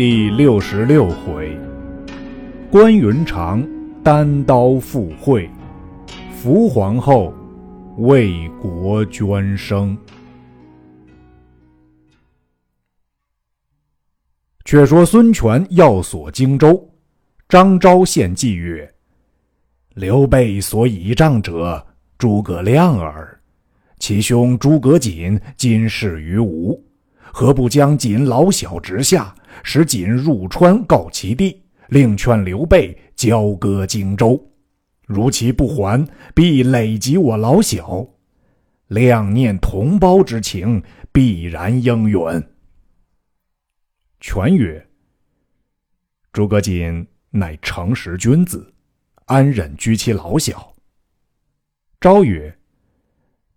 第六十六回，关云长单刀赴会，伏皇后为国捐生。却说孙权要锁荆州，张昭献计曰：“刘备所倚仗者，诸葛亮耳。其兄诸葛瑾今事于吴。”何不将瑾老小直下，使锦入川告其弟，另劝刘备交割荆州。如其不还，必累及我老小。亮念同胞之情，必然应允。权曰：“诸葛瑾乃诚实君子，安忍居其老小？”昭曰：“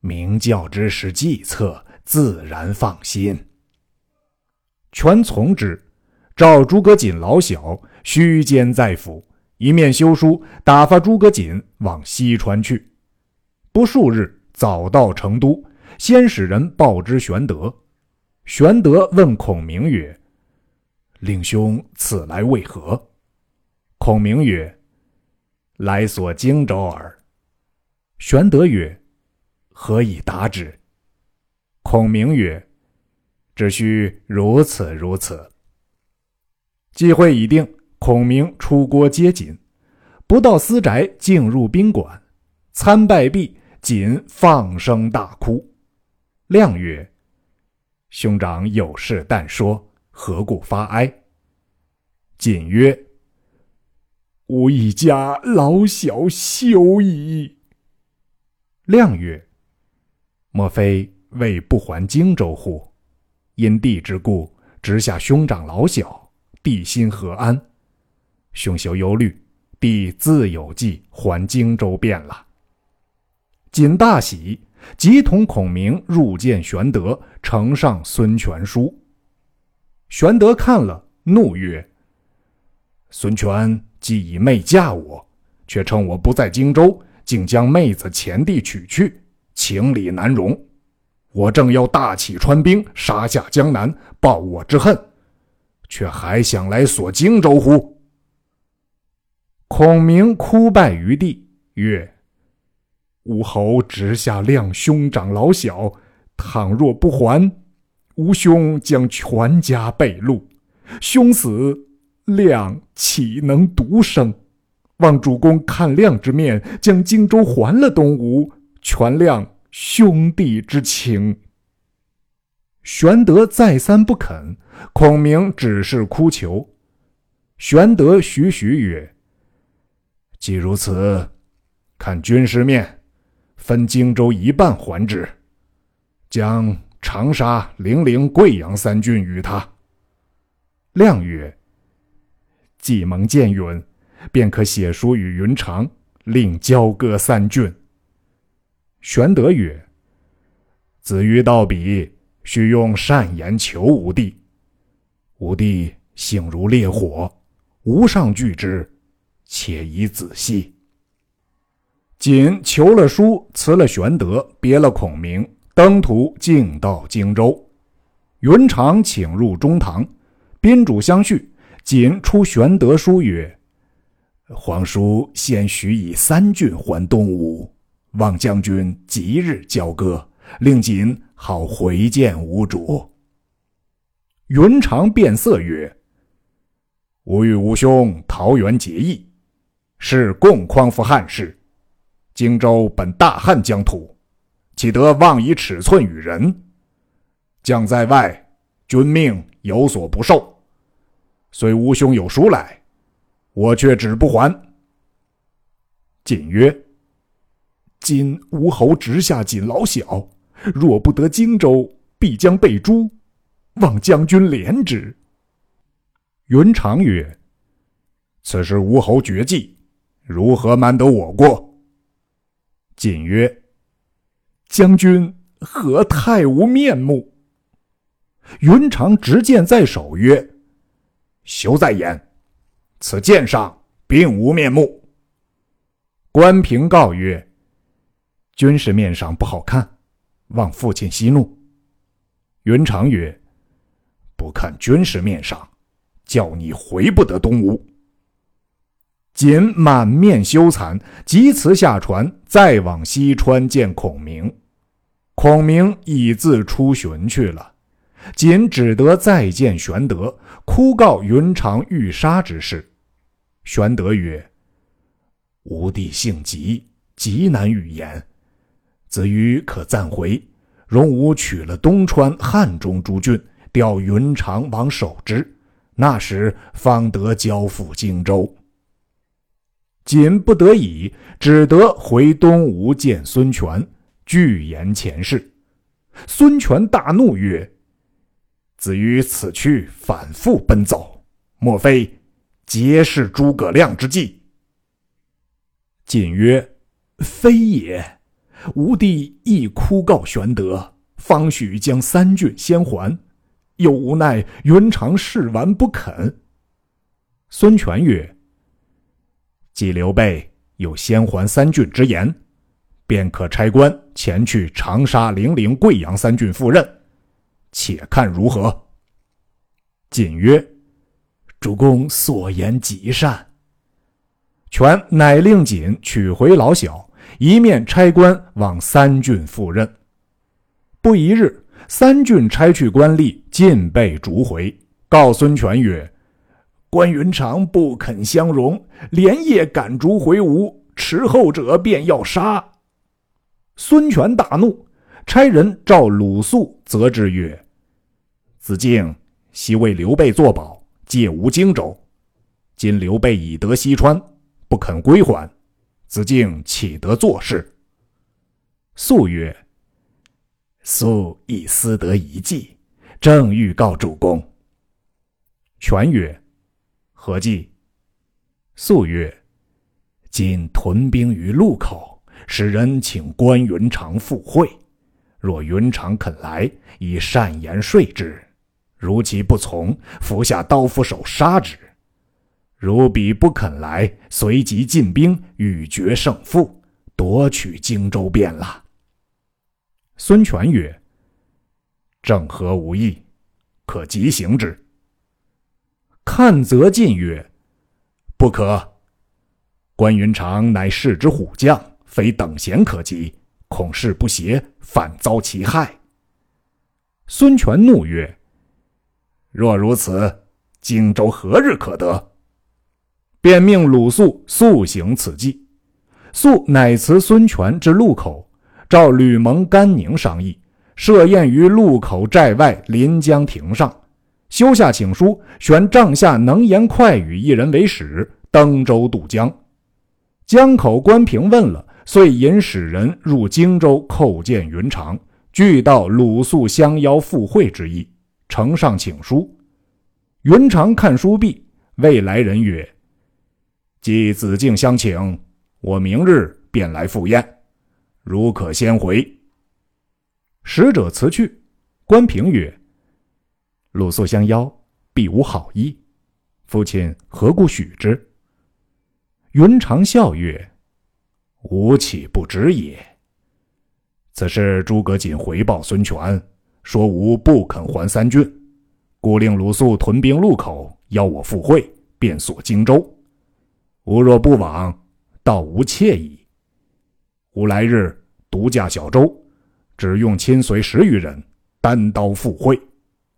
明教之时计策，自然放心。”权从之，召诸葛瑾老小须监在府，一面修书，打发诸葛瑾往西川去。不数日，早到成都，先使人报之玄德。玄德问孔明曰：“令兄此来为何？”孔明曰：“来索荆州耳。”玄德曰：“何以答之？”孔明曰：只需如此如此。计会已定，孔明出郭接锦，不到私宅，进入宾馆，参拜毕，锦放声大哭。亮曰：“兄长有事但说，何故发哀？”锦曰：“吾一家老小休矣。”亮曰：“莫非为不还荆州乎？”因弟之故，直下兄长老小，弟心何安？兄休忧虑，弟自有计还荆州便了。瑾大喜，即同孔明入见玄德，呈上孙权书。玄德看了，怒曰：“孙权既以妹嫁我，却趁我不在荆州，竟将妹子前弟娶去，情理难容。”我正要大起川兵，杀下江南，报我之恨，却还想来索荆州乎？孔明哭拜于地，曰：“吾侯直下亮兄长老小，倘若不还，吾兄将全家被戮。兄死，亮岂能独生？望主公看亮之面，将荆州还了东吴，全亮。”兄弟之情。玄德再三不肯，孔明只是哭求。玄德徐徐曰：“既如此，看军师面，分荆州一半还之，将长沙、零陵、贵阳三郡与他。”亮曰：“既蒙见允，便可写书与云长，令交割三郡。”玄德曰：“子瑜道笔，须用善言求吾弟。吾弟性如烈火，无上惧之，且宜仔细。”瑾求了书，辞了玄德，别了孔明，登途径到荆州。云长请入中堂，宾主相叙。瑾出玄德书曰：“皇叔先许以三郡还东吴。”望将军即日交割，令瑾好回见吴主。云长变色曰：“吾与吾兄桃园结义，是共匡扶汉室。荆州本大汉疆土，岂得妄以尺寸与人？将在外，君命有所不受。虽吾兄有书来，我却只不还。”瑾曰。今吴侯直下锦老小，若不得荆州，必将被诛。望将军怜之。云长曰：“此时吴侯绝计，如何瞒得我过？”瑾曰：“将军何太无面目？”云长执剑在手曰：“休在言，此剑上并无面目。”关平告曰。军事面上不好看，望父亲息怒。云长曰：“不看军事面上，叫你回不得东吴。”瑾满面羞惭，即辞下船，再往西川见孔明。孔明已自出巡去了，瑾只得再见玄德，哭告云长欲杀之事。玄德曰：“吾弟性急，极难语言。子瑜可暂回，荣吾取了东川、汉中诸郡，调云长王守之，那时方得交付荆州。”瑾不得已，只得回东吴见孙权，拒言前事。孙权大怒曰：“子瑜此去反复奔走，莫非皆是诸葛亮之计？”瑾曰：“非也，吾弟亦哭告玄德，方许将三郡先还，又无奈云长誓完不肯。”孙权曰：既刘备有先还三郡之言，便可差官前去长沙、零陵、贵阳三郡赴任，且看如何。瑾曰：“主公所言极善。”权乃令瑾取回老小，一面差官往三郡赴任。不一日，三郡差去官吏尽被逐回，告孙权曰。关云长不肯相容，连夜赶逐回吴，迟后者便要杀。孙权大怒，差人召鲁肃，责之曰：“子敬昔为刘备作保，借吴荆州，今刘备已得西川，不肯归还，子敬岂得做事？”肃曰：“肃亦思得一计，正欲告主公。”权曰。何计？素曰：“今屯兵于路口，使人请关云长赴会。若云长肯来，以善言说之；如其不从，伏下刀斧手杀之。如彼不肯来，随即进兵，欲决胜负，夺取荆州便了。”孙权曰：“正合吾意，可即行之。”看则进曰：“不可。关云长乃世之虎将，非等闲可及，恐事不协，反遭其害。”孙权怒曰：“若如此，荆州何日可得？”便命鲁肃速行此计。肃乃辞孙权至路口，召吕蒙、甘宁商议，设宴于路口寨外临江亭上。修下请书，选帐下能言快语一人为使，登舟渡江。江口关平问了，遂引使人入荆州叩见云长，俱道鲁肃相邀赴会之意，呈上请书。云长看书毕，未来人曰：“既子敬相请，我明日便来赴宴，如可先回。”使者辞去，关平曰。鲁肃相邀，必无好意。父亲何故许之？云长笑曰：“吾岂不知也？此事诸葛瑾回报孙权，说吾不肯还三郡，故令鲁肃屯兵路口，邀我赴会，便锁荆州。吾若不往，倒无惬意。吾来日独驾小舟，只用亲随十余人，单刀赴会。”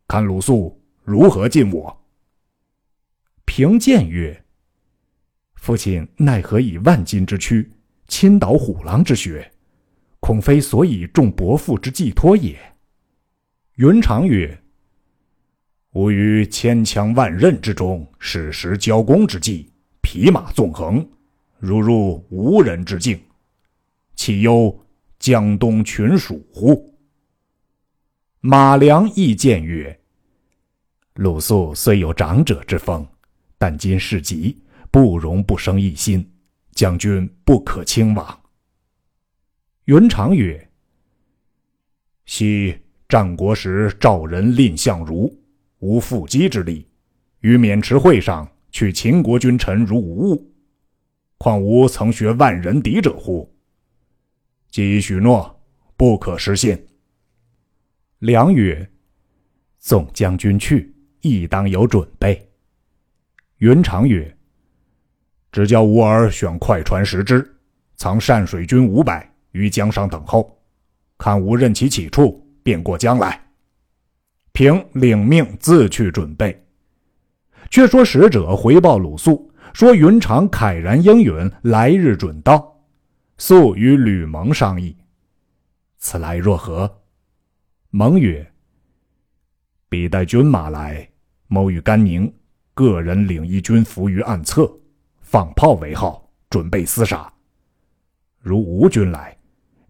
看鲁肃如何进我。平见曰：“父亲奈何以万金之躯倾倒虎狼之血？恐非所以重伯父之寄托也。”云长曰：“吾于千枪万刃之中，矢石交攻之际，匹马纵横，如入无人之境，岂忧江东群蜀乎？”马良亦谏曰：“鲁肃虽有长者之风，但今事急，不容不生异心，将军不可轻往。”云长曰：“昔战国时，赵人蔺相如，无缚鸡之力，于渑池会上取秦国君臣如无物，况吾曾学万人敌者乎？既已许诺，不可失信。”良曰：“纵将军去，亦当有准备。云长曰：“只叫吾儿选快船十只，藏善水军五百于江上等候，看吾任其起处，便过江来。”平领命自去准备。却说使者回报鲁肃，说云长慨然应允，来日准到。肃与吕蒙商议：“此来若何？”蒙曰：“必带军马来，某与甘宁各人领一军伏于暗侧，放炮为号，准备厮杀。如吴军来，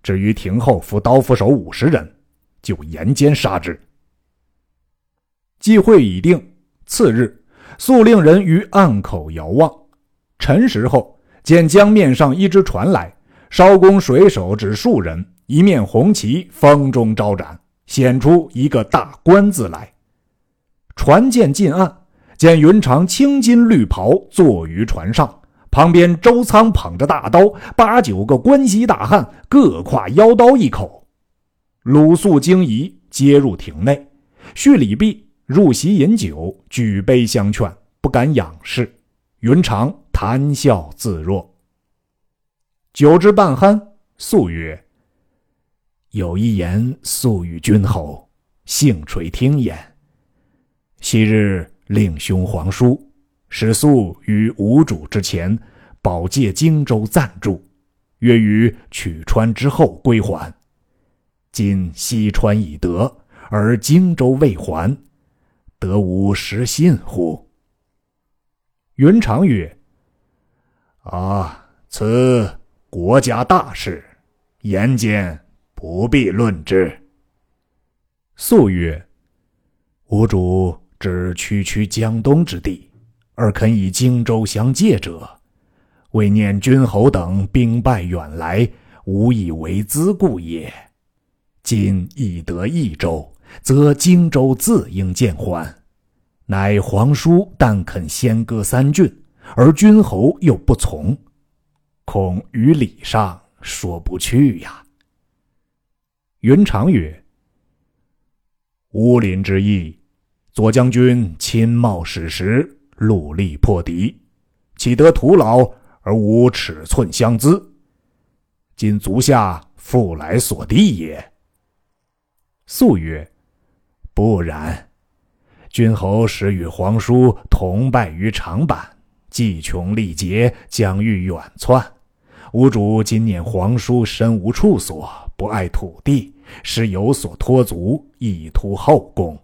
至于庭后伏刀斧手五十人，就沿间杀之。”计会已定。次日，肃令人于岸口遥望。辰时后，见江面上一只船来，艄公水手只数人，一面红旗，风中招展。显出一个大官字来，船舰近岸，见云长青金绿袍坐于船上，旁边周仓捧着大刀，八九个关西大汉各挎腰刀一口。鲁肃惊疑，接入艇内，叙礼毕，入席饮酒，举杯相劝，不敢仰视。云长谈笑自若。酒至半酣，肃曰。有一言素与君侯，幸垂听焉。昔日令兄皇叔使肃于吴主之前，保借荆州暂住，约于取川之后归还。今西川已得，而荆州未还，得无失信乎？云长曰：“啊，此国家大事，言间。”不必论之。素曰：“吾主知区区江东之地，而肯以荆州相借者，为念君侯等兵败远来，无以为资故也。今已得益州，则荆州自应见还。乃皇叔但肯先割三郡，而君侯又不从，恐于礼上说不去呀。”云长曰：“乌林之役，左将军亲冒矢石，戮力破敌，岂得徒劳而无尺寸相资？今足下复来所地也。”素曰：“不然，君侯时与皇叔同败于长坂，计穷力竭，将欲远窜。吾主今念皇叔身无处所，不爱土地。”是有所托足，以图后功；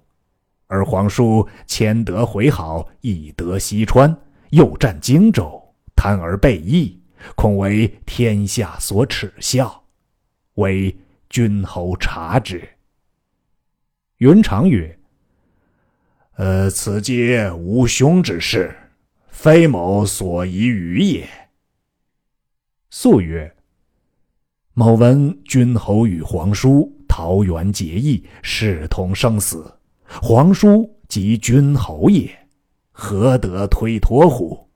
而皇叔谦德回好，以得西川，又占荆州，贪而背义，恐为天下所耻笑，为君侯察之。云长曰：“呃，此皆吾兄之事，非某所宜与也。”素曰。某闻君侯与皇叔桃园结义，视同生死。皇叔即君侯也，何得推脱乎？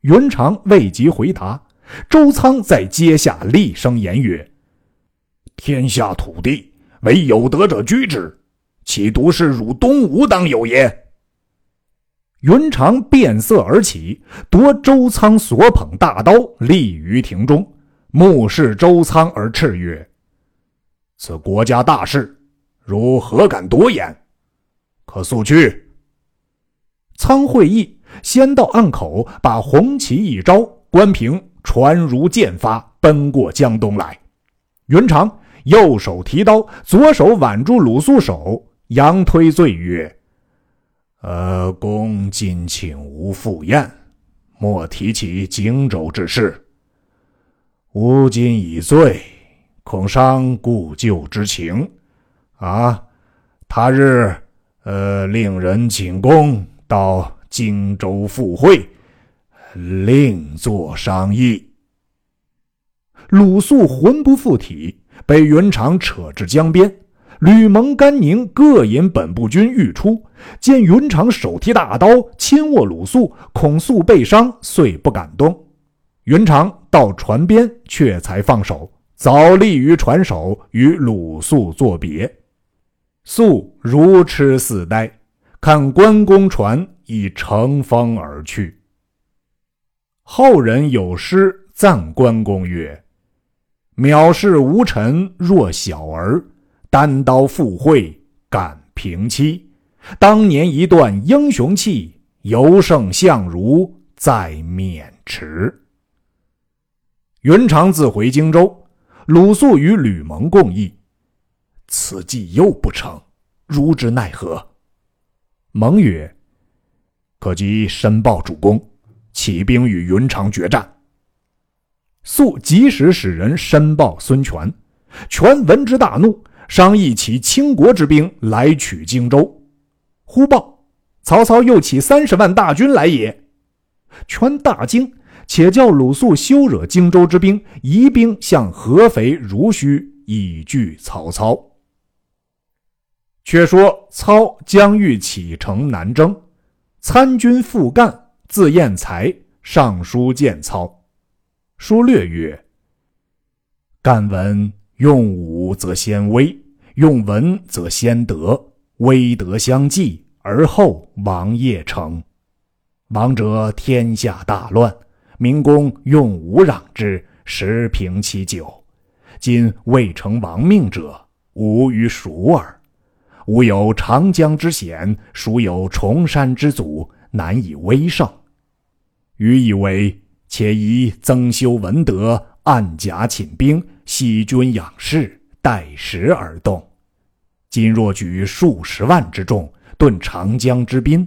云长未及回答，周仓在阶下厉声言曰：“天下土地，唯有德者居之，岂独是汝东吴当有也？”云长变色而起，夺周仓所捧大刀，立于庭中。目视周仓而叱曰：“此国家大事，如何敢多言？可速去。”仓会意，先到岸口，把红旗一招，关平船如箭发，奔过江东来。云长右手提刀，左手挽住鲁肃手，佯推罪曰：“呃，公今请吾赴宴，莫提起荆州之事。”吾今已醉，恐伤故旧之情，啊！他日，呃，令人请公到荆州赴会，另作商议。鲁肃魂不附体，被云长扯至江边。吕蒙、甘宁各引本部军欲出，见云长手提大刀，亲握鲁肃，恐肃被伤，遂不敢动。云长到船边，却才放手，早立于船首，与鲁肃作别。肃如痴似呆，看关公船已乘风而去。后人有诗赞关公曰：“藐视无臣若小儿，单刀赴会敢平妻。当年一段英雄气，犹胜相如在渑池。”云长自回荆州，鲁肃与吕蒙共议：“此计又不成，如之奈何？”蒙曰：“可即申报主公，起兵与云长决战。”肃及时使人申报孙权，权闻之大怒，商议起倾国之兵来取荆州。忽报曹操又起三十万大军来也，权大惊，且叫鲁肃休惹荆州之兵，移兵向合肥、濡须，以拒曹操。却说操将欲启程南征，参军傅干字彦才上书见操，书略曰：“干闻用武则先威，用文则先德，威德相继，而后王业成。王者天下大乱，明公用武攘之，时平其久。今未成亡命者，吾与孰耳？”吾有长江之险，孰有崇山之阻，难以威胜。余以为，且宜增修文德，暗甲寝兵，息军养士，待时而动。今若举数十万之众，顿长江之滨，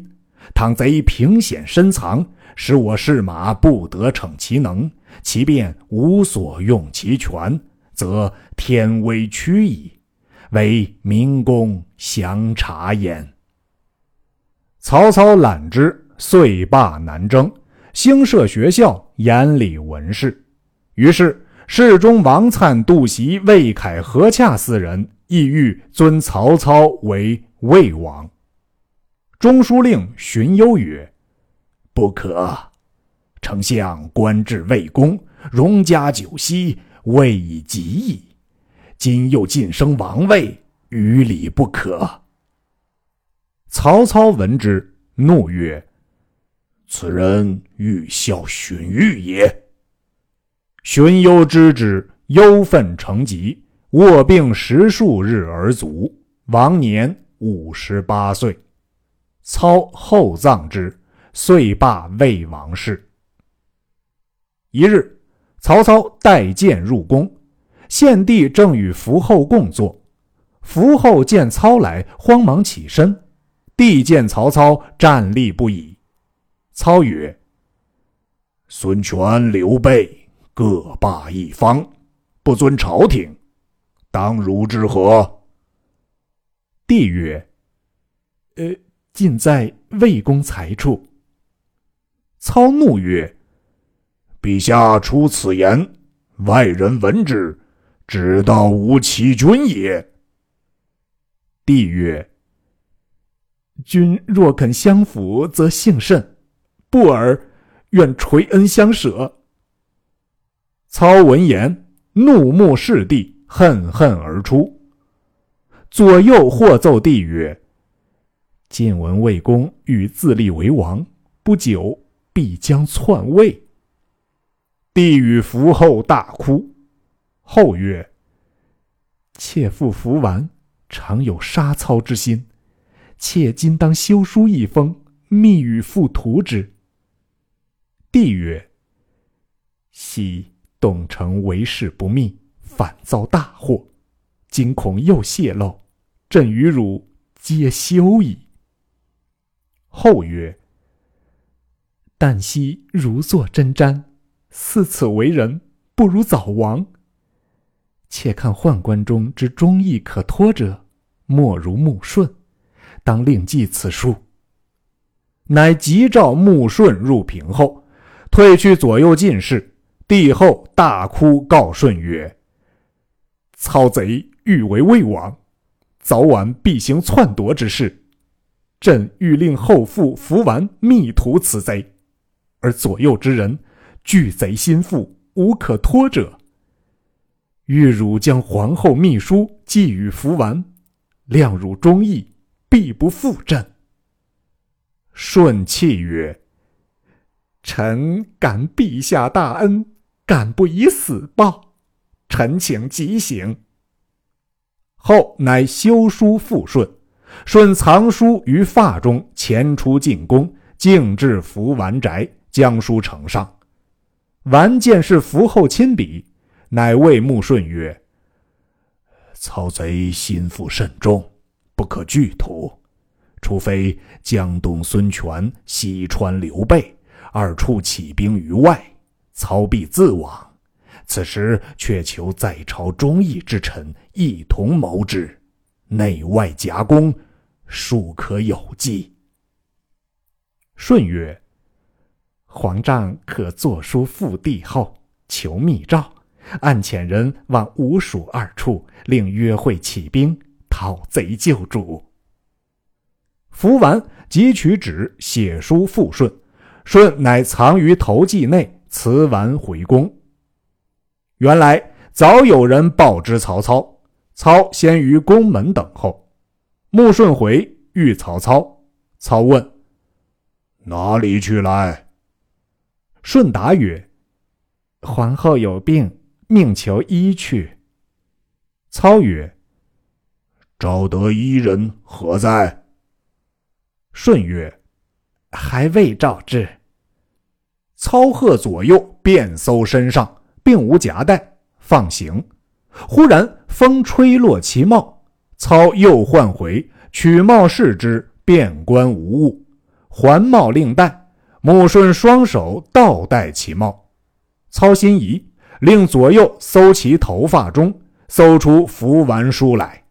倘贼凭险深藏，使我士马不得逞其能，其便无所用其权，则天威屈矣。为明公详察焉。曹操览之，遂罢南征，兴设学校，严理文士。于是侍中王粲、杜袭、魏凯、何洽四人意欲尊曹操为魏王。中书令荀攸曰：“不可。丞相官至魏公，荣加九锡，位已极矣。”今又晋升王位，于理不可。曹操闻之，怒曰：“此人欲效荀彧也。”荀攸知之，忧愤成疾，卧病十数日而卒，亡年五十八岁。操厚葬之，遂罢魏王室。一日，曹操带剑入宫。献帝正与伏后共坐，伏后见操来，慌忙起身。帝见曹操站立不已，操曰：“孙权、刘备各霸一方，不尊朝廷，当如之何？”帝曰：“呃，尽在魏公才处。”操怒曰：“陛下出此言，外人闻之。”只道无欺君也。帝曰：“君若肯相辅，则幸甚；不尔，愿垂恩相舍。”操闻言，怒目视帝，恨恨而出。左右或奏帝曰：“晋闻魏公欲自立为王，不久必将篡位。”帝与伏后大哭。后曰：“妾父服完，常有杀操之心。妾今当修书一封，密与父图之。”帝曰：“昔董承为事不密，反遭大祸，今恐又泄露，朕与汝皆休矣。”后曰：“旦夕如坐针毡，似此为人，不如早亡。”且看宦官中之忠义可托者，莫如穆顺，当另记此书。乃急召穆顺入屏后，退去左右进士。帝后大哭告顺曰：“操贼欲为魏王，早晚必行篡夺之事。朕欲令后父伏完密图此贼，而左右之人惧贼心腹，无可托者。”欲汝将皇后密书寄与伏完，谅汝忠义，必不负朕。舜泣曰：“臣感陛下大恩，敢不以死报？臣请即行。”后乃修书复顺，顺藏书于发中，前出进宫，径至福完宅，将书呈上。完见是福后亲笔，乃谓穆顺曰：“曹贼心腹甚重，不可拒图。除非江东孙权、西川刘备二处起兵于外，操必自往。此时却求在朝忠义之臣一同谋之，内外夹攻，庶可有计。”顺曰。皇丈可作书复帝后，求密诏，暗遣人往吴蜀二处，令约会起兵，讨贼救主。服完，即取纸写书复顺，顺乃藏于头髻内，辞完回宫。原来早有人报知曹操，操先于宫门等候。穆顺回遇曹操，操问：“哪里去来？”顺答曰：“皇后有病，命求医去。”操曰：“召得医人何在？”舜曰：“还未召至。”操喝左右，便搜身上，并无夹带，放行。忽然风吹落其帽，操又唤回，取帽视之，遍观无物，还帽另戴。穆顺双手倒戴其帽，操心疑，令左右搜其头发中，搜出符完书来。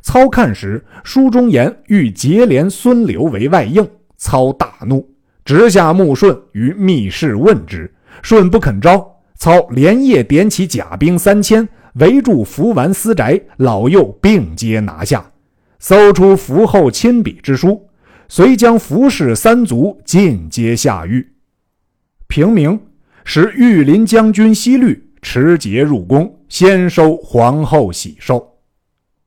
操看时，书中言欲结连孙刘为外应。操大怒，直下穆顺于密室问之。顺不肯招，操连夜点起甲兵三千，围住符完私宅，老幼并皆拿下，搜出符后亲笔之书。遂将服氏三族尽皆下狱。平明，使御林将军西律持节入宫，先收皇后喜寿。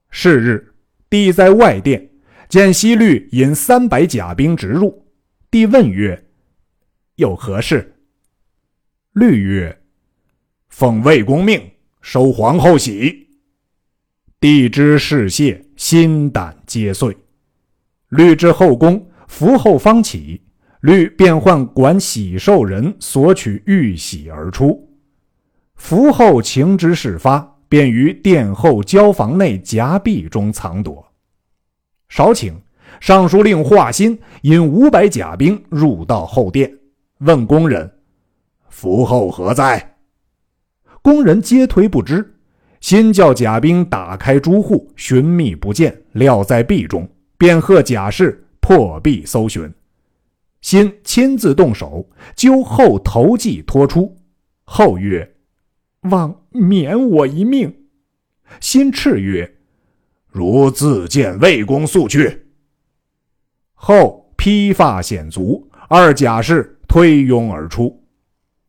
是日，帝在外殿，见西律引三百甲兵直入。帝问曰：“有何事？”律曰：“奉魏公命，收皇后玺。”帝知事谢，心胆皆碎。律至后宫，伏后方起，律便唤管喜寿人索取玉玺而出。伏后情知事发，便于殿后交房内夹壁中藏躲。少顷，尚书令华歆引五百甲兵入到后殿，问宫人：“伏后何在？”宫人皆推不知。先叫甲兵打开朱户，寻觅不见，料在壁中。便贺贾氏破壁搜寻，新亲自动手揪后头髻拖出。后曰：“望免我一命。”新叱曰：“如自见魏公速去。”后披发显足，二甲士推拥而出。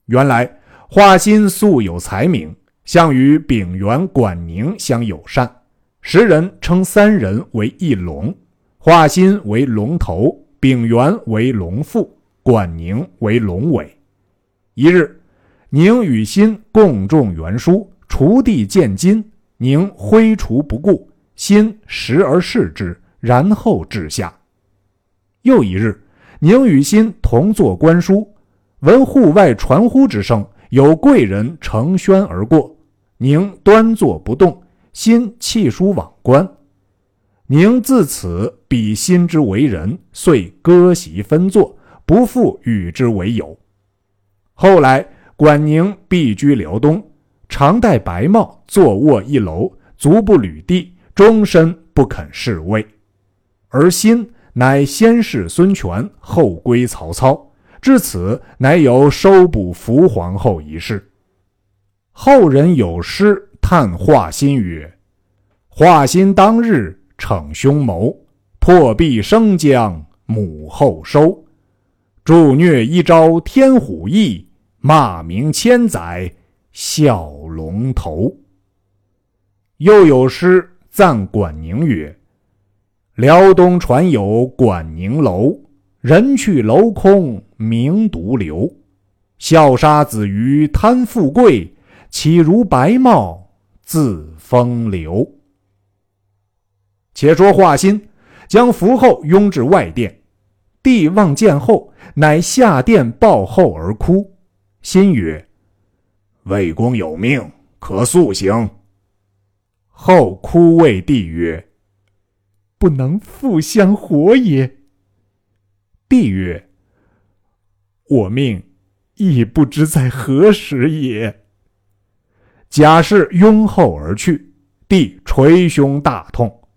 原来华歆素有才名，相与丙元、管宁相友善，时人称三人为一龙。华歆为龙头，丙元为龙腹，管宁为龙尾。一日，宁与歆共种园书，锄地见金，宁挥锄不顾，心时而视之，然后置下。又一日，宁与辛同坐观书，闻户外传呼之声，有贵人乘轩而过，宁端坐不动，心弃书往观。宁自此比心之为人，遂割席分坐，不复与之为友。后来管宁避居辽东，常戴白帽，坐卧一楼，足不履地，终身不肯侍卫。而心乃先弑孙权，后归曹操，至此乃有收捕伏皇后一事。后人有诗叹华歆曰：“华歆当日。”逞凶谋，破壁生将母后收。助虐一朝天虎翼，骂名千载笑龙头。又有诗赞管宁曰：“辽东传有管宁楼，人去楼空名独留。笑杀子鱼贪富贵，岂如白帽自风流？且说华歆将符后拥至外殿，帝望见后，乃下殿抱后而哭。心曰：“魏公有命，可速行。”后哭谓帝曰：“不能复相活也。”帝曰：“我命。”亦不知在何时也。贾氏拥后而去，帝捶胸大痛，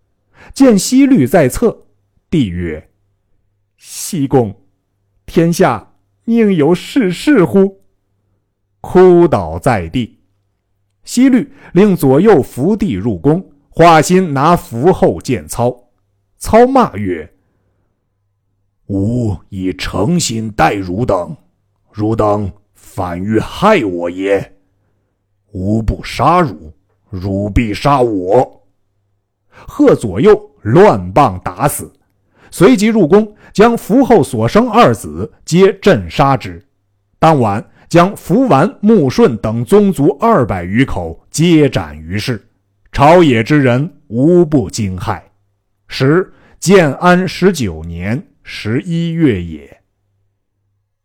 见西律在侧，帝曰：“西公，天下宁有是事乎？”哭倒在地。西律令左右扶帝入宫，华歆拿符后见操，操骂曰：“吾以诚心待汝等。”汝等反欲害我也，吾不杀汝，汝必杀我。贺左右乱棒打死，随即入宫，将福后所生二子皆镇杀之。当晚，将福完、穆顺等宗族二百余口皆斩于市，朝野之人无不惊骇。时建安十九年十一月也。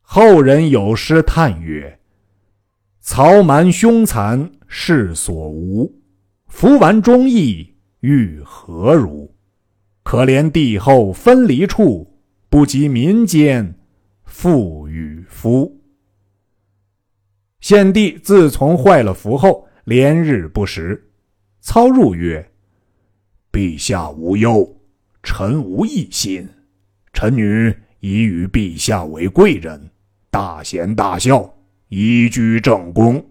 后人有诗叹曰：“曹瞒凶残世所无，福完忠义欲何如？可怜帝后分离处，不及民间父与夫。”献帝自从坏了符后，连日不食。操入曰：“陛下无忧，臣无异心。臣女已与陛下为贵人。”大贤大孝，宜居正宫。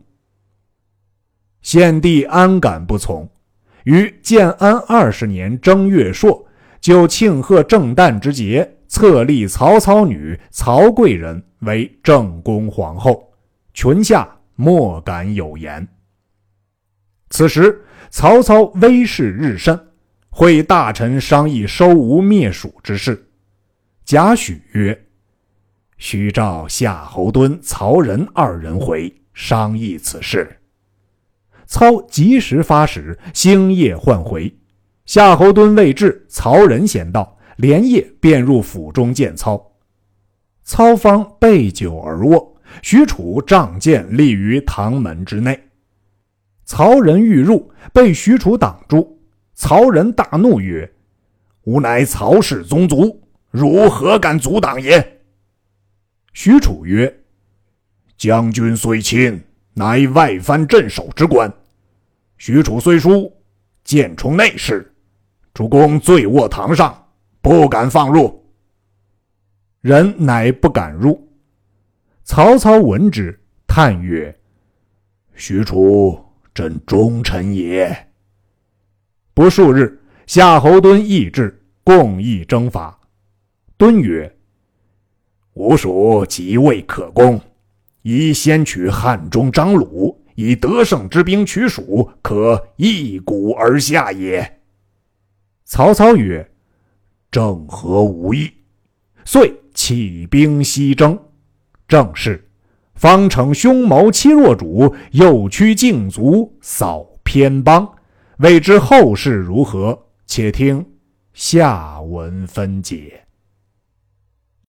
献帝安敢不从？于建安二十年正月朔，就庆贺正旦之节，册立曹操女曹贵人为正宫皇后，群下莫敢有言。此时曹操威势日甚，会大臣商议收吴灭蜀之事。贾诩曰。须召夏侯惇、曹仁二人回商议此事。操及时发使，星夜唤回。夏侯惇未至，曹仁先到，连夜便入府中见操。操方备酒而卧，许褚仗剑立于堂门之内。曹仁欲入，被许褚挡住。曹仁大怒曰：“吾乃曹氏宗族，汝何敢阻挡也？”许褚曰：“将军虽亲，乃外藩镇守之官。许褚虽疏，见冲内侍。主公醉卧堂上，不敢放入。人乃不敢入。曹操闻之，叹曰：‘许褚真忠臣也。’不数日，夏侯惇亦至，共议征伐。敦曰。”吾蜀即位可攻，宜先取汉中张鲁，以得胜之兵取蜀，可一鼓而下也。曹操曰：“正合吾意。”遂起兵西征。正是：方逞凶谋欺弱主，又驱竞族扫偏帮。未知后事如何？且听下文分解。